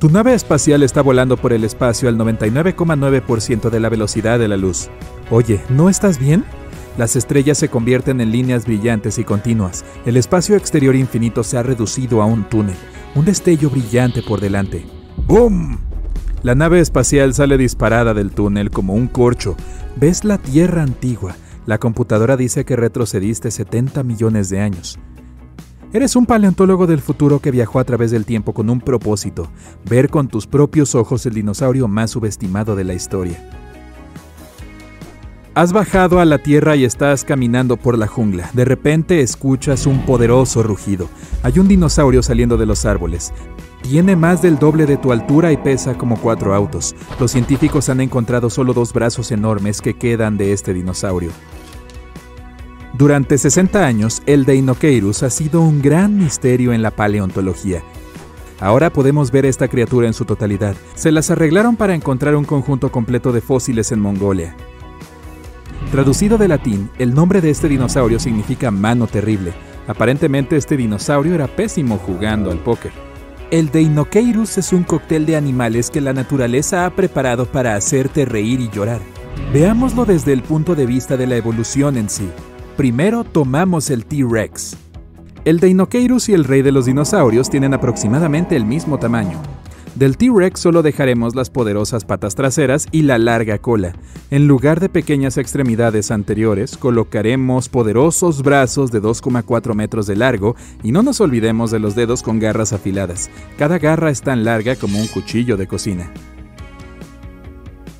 Tu nave espacial está volando por el espacio al 99,9% de la velocidad de la luz. Oye, ¿no estás bien? Las estrellas se convierten en líneas brillantes y continuas. El espacio exterior infinito se ha reducido a un túnel, un destello brillante por delante. ¡Boom! La nave espacial sale disparada del túnel como un corcho. Ves la Tierra antigua. La computadora dice que retrocediste 70 millones de años. Eres un paleontólogo del futuro que viajó a través del tiempo con un propósito, ver con tus propios ojos el dinosaurio más subestimado de la historia. Has bajado a la tierra y estás caminando por la jungla. De repente escuchas un poderoso rugido. Hay un dinosaurio saliendo de los árboles. Tiene más del doble de tu altura y pesa como cuatro autos. Los científicos han encontrado solo dos brazos enormes que quedan de este dinosaurio. Durante 60 años, el Deinocheirus ha sido un gran misterio en la paleontología. Ahora podemos ver esta criatura en su totalidad. Se las arreglaron para encontrar un conjunto completo de fósiles en Mongolia. Traducido de latín, el nombre de este dinosaurio significa mano terrible. Aparentemente este dinosaurio era pésimo jugando al póker. El Deinocheirus es un cóctel de animales que la naturaleza ha preparado para hacerte reír y llorar. Veámoslo desde el punto de vista de la evolución en sí. Primero tomamos el T-Rex. El Deinocheirus y el rey de los dinosaurios tienen aproximadamente el mismo tamaño. Del T-Rex solo dejaremos las poderosas patas traseras y la larga cola. En lugar de pequeñas extremidades anteriores, colocaremos poderosos brazos de 2,4 metros de largo y no nos olvidemos de los dedos con garras afiladas. Cada garra es tan larga como un cuchillo de cocina.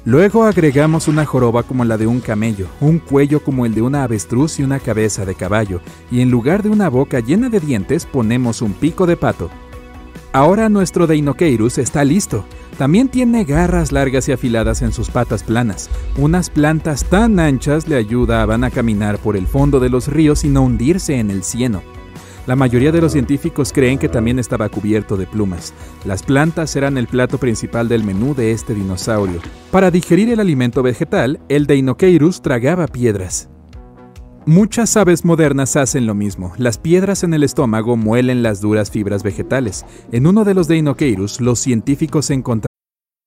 Luego agregamos una joroba como la de un camello, un cuello como el de una avestruz y una cabeza de caballo, y en lugar de una boca llena de dientes ponemos un pico de pato. Ahora nuestro Deinocheirus está listo. También tiene garras largas y afiladas en sus patas planas. Unas plantas tan anchas le ayudaban a caminar por el fondo de los ríos y no hundirse en el cieno. La mayoría de los científicos creen que también estaba cubierto de plumas. Las plantas eran el plato principal del menú de este dinosaurio. Para digerir el alimento vegetal, el Deinocheirus tragaba piedras. Muchas aves modernas hacen lo mismo. Las piedras en el estómago muelen las duras fibras vegetales. En uno de los Deinocheirus, los científicos encontraron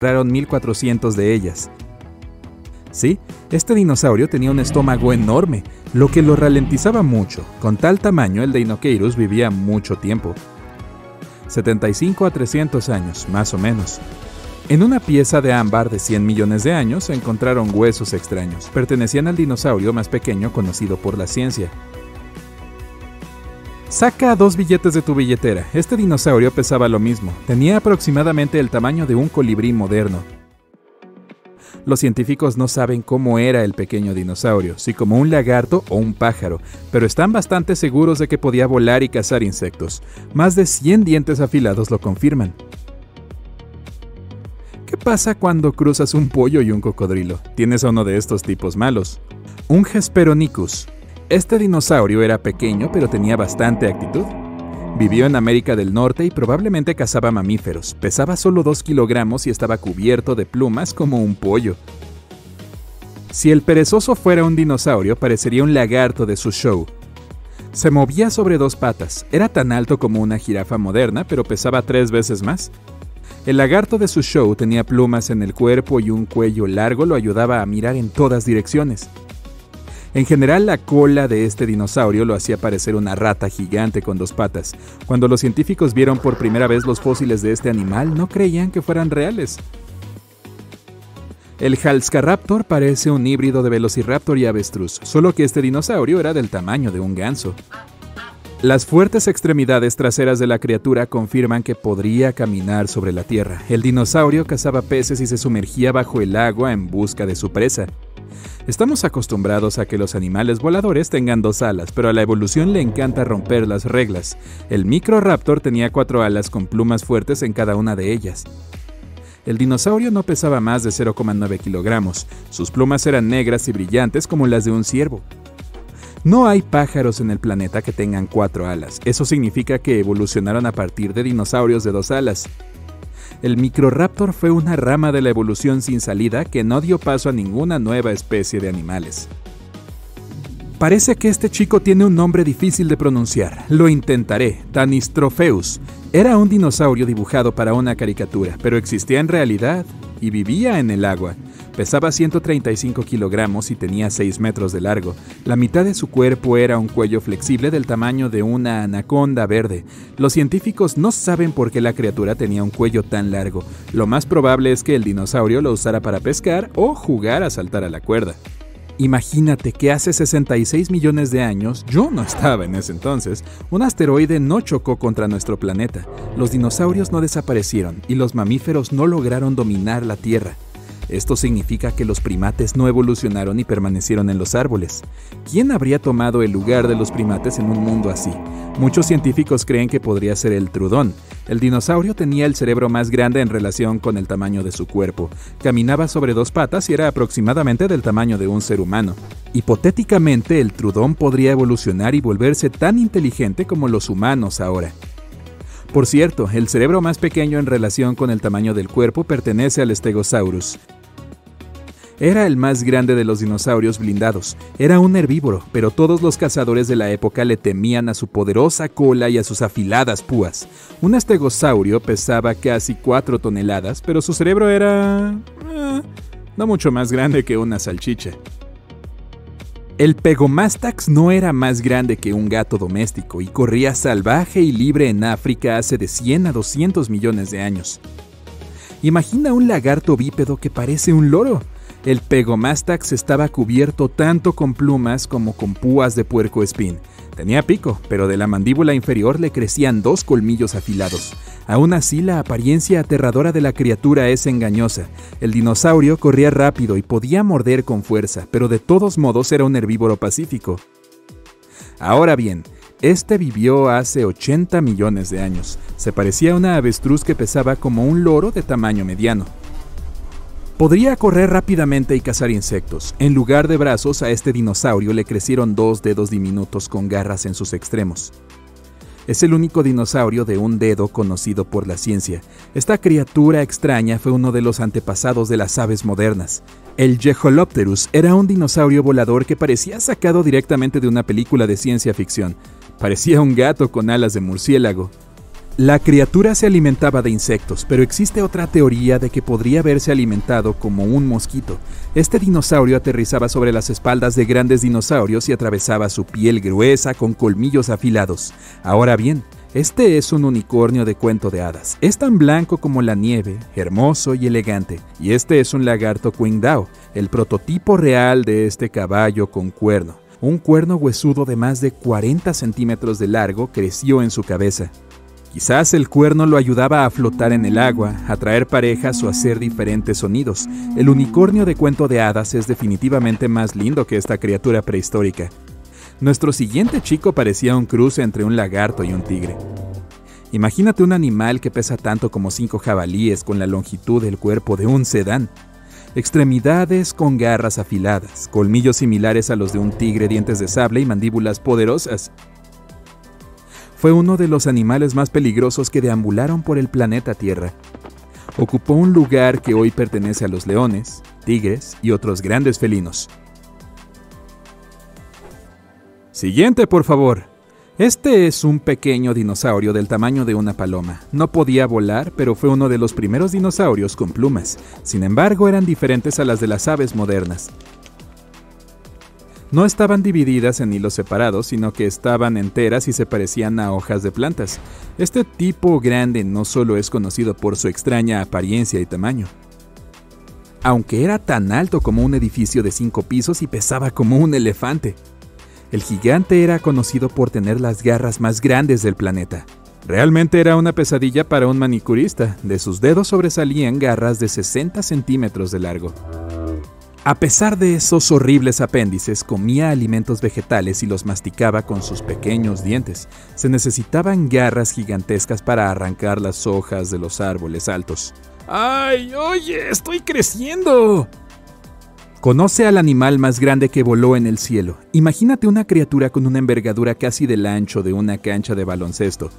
1400 de ellas. Sí, este dinosaurio tenía un estómago enorme, lo que lo ralentizaba mucho. Con tal tamaño, el Deinocheirus vivía mucho tiempo. 75 a 300 años, más o menos. En una pieza de ámbar de 100 millones de años se encontraron huesos extraños. Pertenecían al dinosaurio más pequeño conocido por la ciencia. Saca dos billetes de tu billetera. Este dinosaurio pesaba lo mismo. Tenía aproximadamente el tamaño de un colibrí moderno. Los científicos no saben cómo era el pequeño dinosaurio, si como un lagarto o un pájaro, pero están bastante seguros de que podía volar y cazar insectos. Más de 100 dientes afilados lo confirman. ¿Qué pasa cuando cruzas un pollo y un cocodrilo? Tienes a uno de estos tipos malos. Un Hesperonychus, este dinosaurio era pequeño pero tenía bastante actitud. Vivió en América del Norte y probablemente cazaba mamíferos. Pesaba solo 2 kilogramos y estaba cubierto de plumas como un pollo. Si el perezoso fuera un dinosaurio, parecería un lagarto de su show. Se movía sobre dos patas, era tan alto como una jirafa moderna, pero pesaba tres veces más. El lagarto de su show tenía plumas en el cuerpo y un cuello largo lo ayudaba a mirar en todas direcciones. En general, la cola de este dinosaurio lo hacía parecer una rata gigante con dos patas. Cuando los científicos vieron por primera vez los fósiles de este animal, no creían que fueran reales. El Halscaraptor parece un híbrido de Velociraptor y avestruz, solo que este dinosaurio era del tamaño de un ganso. Las fuertes extremidades traseras de la criatura confirman que podría caminar sobre la tierra. El dinosaurio cazaba peces y se sumergía bajo el agua en busca de su presa. Estamos acostumbrados a que los animales voladores tengan dos alas, pero a la evolución le encanta romper las reglas. El Microraptor tenía cuatro alas con plumas fuertes en cada una de ellas. El dinosaurio no pesaba más de 0,9 kilogramos. Sus plumas eran negras y brillantes como las de un ciervo. No hay pájaros en el planeta que tengan cuatro alas. Eso significa que evolucionaron a partir de dinosaurios de dos alas. El Microraptor fue una rama de la evolución sin salida que no dio paso a ninguna nueva especie de animales. Parece que este chico tiene un nombre difícil de pronunciar. Lo intentaré. Tanistropheus. Era un dinosaurio dibujado para una caricatura, pero existía en realidad y vivía en el agua. Pesaba 135 kilogramos y tenía 6 metros de largo. La mitad de su cuerpo era un cuello flexible del tamaño de una anaconda verde. Los científicos no saben por qué la criatura tenía un cuello tan largo. Lo más probable es que el dinosaurio lo usara para pescar o jugar a saltar a la cuerda. Imagínate que hace 66 millones de años, yo no estaba en ese entonces, un asteroide no chocó contra nuestro planeta. Los dinosaurios no desaparecieron y los mamíferos no lograron dominar la Tierra. Esto significa que los primates no evolucionaron y permanecieron en los árboles. ¿Quién habría tomado el lugar de los primates en un mundo así? Muchos científicos creen que podría ser el trudón. El dinosaurio tenía el cerebro más grande en relación con el tamaño de su cuerpo. Caminaba sobre dos patas y era aproximadamente del tamaño de un ser humano. Hipotéticamente, el trudón podría evolucionar y volverse tan inteligente como los humanos ahora. Por cierto, el cerebro más pequeño en relación con el tamaño del cuerpo pertenece al Stegosaurus. Era el más grande de los dinosaurios blindados. Era un herbívoro, pero todos los cazadores de la época le temían a su poderosa cola y a sus afiladas púas. Un estegosaurio pesaba casi 4 toneladas, pero su cerebro era... Eh, no mucho más grande que una salchicha. El Pegomastax no era más grande que un gato doméstico y corría salvaje y libre en África hace de 100 a 200 millones de años. Imagina un lagarto bípedo que parece un loro. El Pegomastax estaba cubierto tanto con plumas como con púas de puerco espín. Tenía pico, pero de la mandíbula inferior le crecían dos colmillos afilados. Aún así, la apariencia aterradora de la criatura es engañosa. El dinosaurio corría rápido y podía morder con fuerza, pero de todos modos era un herbívoro pacífico. Ahora bien, este vivió hace 80 millones de años. Se parecía a una avestruz que pesaba como un loro de tamaño mediano. Podría correr rápidamente y cazar insectos. En lugar de brazos, a este dinosaurio le crecieron dos dedos diminutos con garras en sus extremos. Es el único dinosaurio de un dedo conocido por la ciencia. Esta criatura extraña fue uno de los antepasados de las aves modernas. El Jeholopterus era un dinosaurio volador que parecía sacado directamente de una película de ciencia ficción. Parecía un gato con alas de murciélago. La criatura se alimentaba de insectos, pero existe otra teoría de que podría haberse alimentado como un mosquito. Este dinosaurio aterrizaba sobre las espaldas de grandes dinosaurios y atravesaba su piel gruesa con colmillos afilados. Ahora bien, este es un unicornio de cuento de hadas. Es tan blanco como la nieve, hermoso y elegante. Y este es un lagarto Qingdao, el prototipo real de este caballo con cuerno. Un cuerno huesudo de más de 40 centímetros de largo creció en su cabeza. Quizás el cuerno lo ayudaba a flotar en el agua, a traer parejas o hacer diferentes sonidos. El unicornio de cuento de hadas es definitivamente más lindo que esta criatura prehistórica. Nuestro siguiente chico parecía un cruce entre un lagarto y un tigre. Imagínate un animal que pesa tanto como cinco jabalíes con la longitud del cuerpo de un sedán. Extremidades con garras afiladas, colmillos similares a los de un tigre, dientes de sable y mandíbulas poderosas fue uno de los animales más peligrosos que deambularon por el planeta Tierra. Ocupó un lugar que hoy pertenece a los leones, tigres y otros grandes felinos. Siguiente, por favor. Este es un pequeño dinosaurio del tamaño de una paloma. No podía volar, pero fue uno de los primeros dinosaurios con plumas. Sin embargo, eran diferentes a las de las aves modernas. No estaban divididas en hilos separados, sino que estaban enteras y se parecían a hojas de plantas. Este tipo grande no solo es conocido por su extraña apariencia y tamaño. Aunque era tan alto como un edificio de cinco pisos y pesaba como un elefante. El gigante era conocido por tener las garras más grandes del planeta. Realmente era una pesadilla para un manicurista. De sus dedos sobresalían garras de 60 centímetros de largo. A pesar de esos horribles apéndices, comía alimentos vegetales y los masticaba con sus pequeños dientes. Se necesitaban garras gigantescas para arrancar las hojas de los árboles altos. ¡Ay, oye, estoy creciendo! Conoce al animal más grande que voló en el cielo. Imagínate una criatura con una envergadura casi del ancho de una cancha de baloncesto.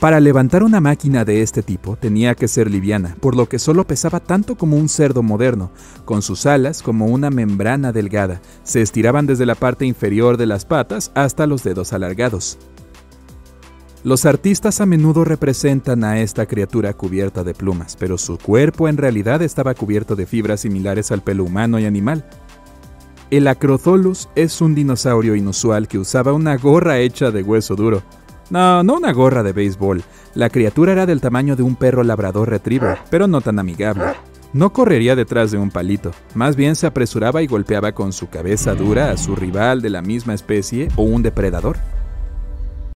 Para levantar una máquina de este tipo tenía que ser liviana, por lo que solo pesaba tanto como un cerdo moderno, con sus alas como una membrana delgada, se estiraban desde la parte inferior de las patas hasta los dedos alargados. Los artistas a menudo representan a esta criatura cubierta de plumas, pero su cuerpo en realidad estaba cubierto de fibras similares al pelo humano y animal. El Acrotholus es un dinosaurio inusual que usaba una gorra hecha de hueso duro, no, no una gorra de béisbol. La criatura era del tamaño de un perro labrador retriever, pero no tan amigable. No correría detrás de un palito, más bien se apresuraba y golpeaba con su cabeza dura a su rival de la misma especie o un depredador.